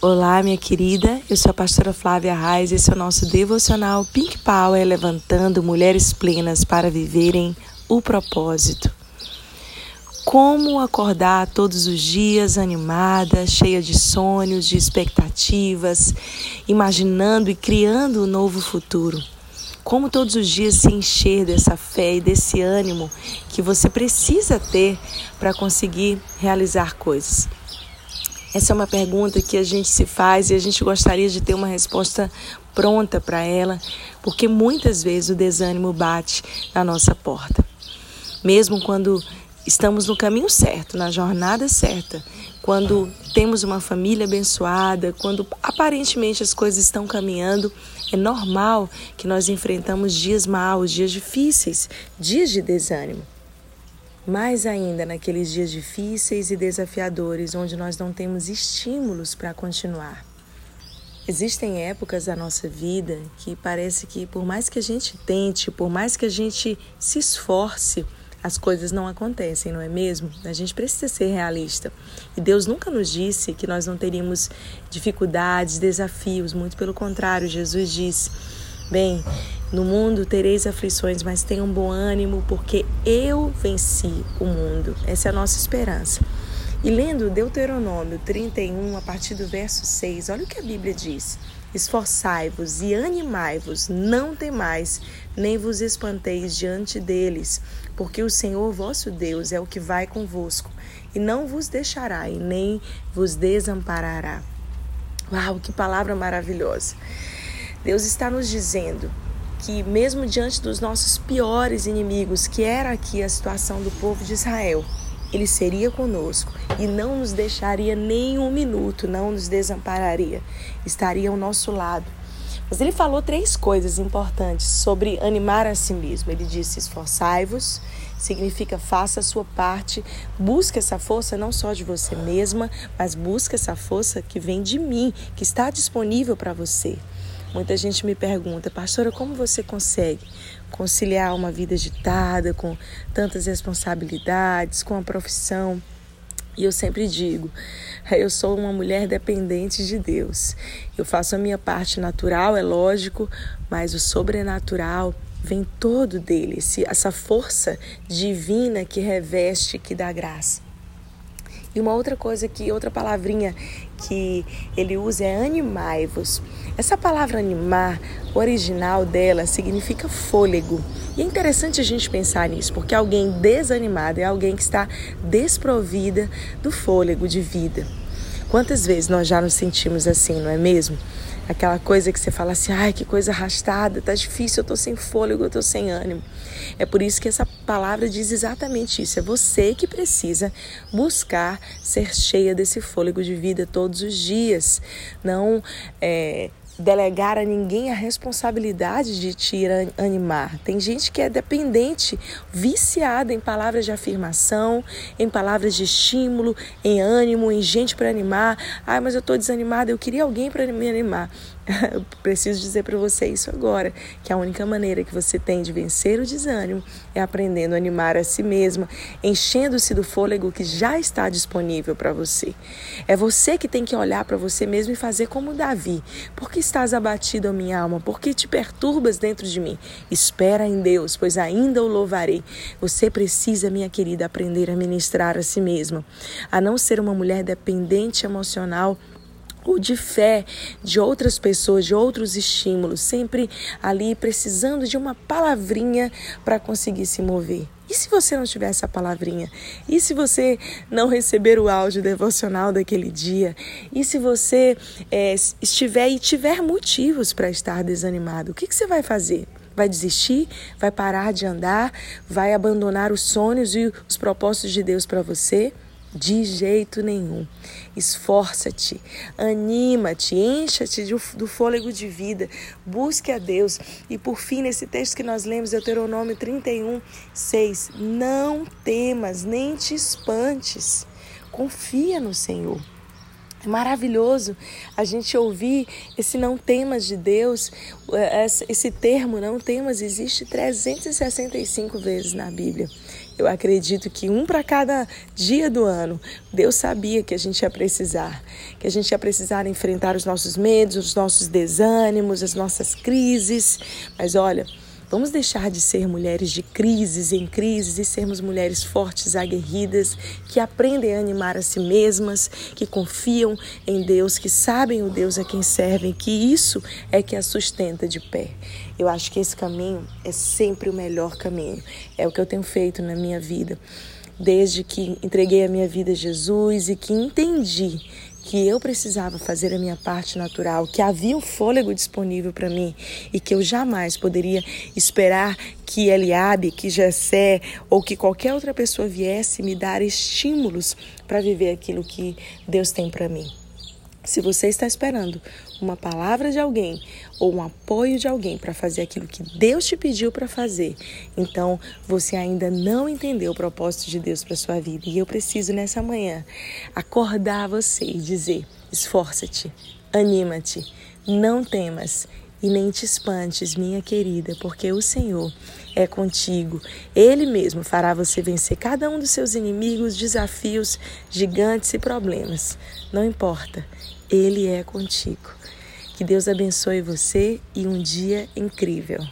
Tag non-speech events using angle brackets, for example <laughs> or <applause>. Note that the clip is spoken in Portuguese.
Olá, minha querida. Eu sou a pastora Flávia Reis. Esse é o nosso devocional Pink Power levantando mulheres plenas para viverem o propósito. Como acordar todos os dias animada, cheia de sonhos, de expectativas, imaginando e criando um novo futuro. Como todos os dias se encher dessa fé e desse ânimo que você precisa ter para conseguir realizar coisas. Essa é uma pergunta que a gente se faz e a gente gostaria de ter uma resposta pronta para ela, porque muitas vezes o desânimo bate na nossa porta. Mesmo quando estamos no caminho certo, na jornada certa, quando temos uma família abençoada, quando aparentemente as coisas estão caminhando, é normal que nós enfrentamos dias maus, dias difíceis, dias de desânimo mais ainda naqueles dias difíceis e desafiadores onde nós não temos estímulos para continuar. Existem épocas da nossa vida que parece que por mais que a gente tente, por mais que a gente se esforce, as coisas não acontecem, não é mesmo? A gente precisa ser realista. E Deus nunca nos disse que nós não teríamos dificuldades, desafios, muito pelo contrário, Jesus disse: Bem, no mundo tereis aflições, mas tenham bom ânimo, porque eu venci o mundo. Essa é a nossa esperança. E lendo Deuteronômio 31, a partir do verso 6, olha o que a Bíblia diz: Esforçai-vos e animai-vos, não temais, nem vos espanteis diante deles, porque o Senhor vosso Deus é o que vai convosco, e não vos deixará e nem vos desamparará. Uau, que palavra maravilhosa! Deus está nos dizendo que, mesmo diante dos nossos piores inimigos, que era aqui a situação do povo de Israel, ele seria conosco e não nos deixaria nem um minuto, não nos desampararia, estaria ao nosso lado. Mas ele falou três coisas importantes sobre animar a si mesmo. Ele disse: esforçai-vos, significa faça a sua parte, busque essa força não só de você mesma, mas busque essa força que vem de mim, que está disponível para você. Muita gente me pergunta, pastora, como você consegue conciliar uma vida agitada, com tantas responsabilidades, com a profissão? E eu sempre digo, eu sou uma mulher dependente de Deus. Eu faço a minha parte natural, é lógico, mas o sobrenatural vem todo dele, essa força divina que reveste, que dá graça. E uma outra coisa que, outra palavrinha que ele usa é animai-vos. Essa palavra animar, o original dela significa fôlego. E é interessante a gente pensar nisso, porque alguém desanimado é alguém que está desprovida do fôlego de vida. Quantas vezes nós já nos sentimos assim, não é mesmo? Aquela coisa que você fala assim, ai, que coisa arrastada, tá difícil, eu tô sem fôlego, eu tô sem ânimo. É por isso que essa palavra diz exatamente isso. É você que precisa buscar ser cheia desse fôlego de vida todos os dias. Não é, delegar a ninguém a responsabilidade de te animar. Tem gente que é dependente, viciada em palavras de afirmação, em palavras de estímulo, em ânimo, em gente para animar. Ai, mas eu estou desanimada, eu queria alguém para me animar. Eu <laughs> preciso dizer para você isso agora, que a única maneira que você tem de vencer o desânimo é aprendendo a animar a si mesma, enchendo-se do fôlego que já está disponível para você. É você que tem que olhar para você mesmo e fazer como Davi. Por que estás abatido, minha alma? Por que te perturbas dentro de mim? Espera em Deus, pois ainda o louvarei. Você precisa, minha querida, aprender a ministrar a si mesma, a não ser uma mulher dependente emocional ou de fé de outras pessoas, de outros estímulos, sempre ali precisando de uma palavrinha para conseguir se mover. E se você não tiver essa palavrinha? E se você não receber o áudio devocional daquele dia? E se você é, estiver e tiver motivos para estar desanimado? O que, que você vai fazer? Vai desistir? Vai parar de andar? Vai abandonar os sonhos e os propósitos de Deus para você? De jeito nenhum. Esforça-te, anima-te, encha-te do fôlego de vida, busque a Deus. E por fim, nesse texto que nós lemos, Deuteronômio 31, 6, não temas, nem te espantes, confia no Senhor. É maravilhoso a gente ouvir esse não temas de Deus, esse termo não temas existe 365 vezes na Bíblia. Eu acredito que um para cada dia do ano, Deus sabia que a gente ia precisar, que a gente ia precisar enfrentar os nossos medos, os nossos desânimos, as nossas crises. Mas olha, Vamos deixar de ser mulheres de crises em crises e sermos mulheres fortes, aguerridas, que aprendem a animar a si mesmas, que confiam em Deus, que sabem o Deus a quem servem, que isso é que a sustenta de pé. Eu acho que esse caminho é sempre o melhor caminho. É o que eu tenho feito na minha vida desde que entreguei a minha vida a Jesus e que entendi que eu precisava fazer a minha parte natural, que havia um fôlego disponível para mim e que eu jamais poderia esperar que Eliabe, que Jessé ou que qualquer outra pessoa viesse me dar estímulos para viver aquilo que Deus tem para mim. Se você está esperando uma palavra de alguém ou um apoio de alguém para fazer aquilo que Deus te pediu para fazer, então você ainda não entendeu o propósito de Deus para sua vida. E eu preciso nessa manhã acordar você e dizer: esforça-te, anima-te, não temas e nem te espantes, minha querida, porque o Senhor é contigo. Ele mesmo fará você vencer cada um dos seus inimigos, desafios, gigantes e problemas. Não importa, Ele é contigo. Que Deus abençoe você e um dia incrível.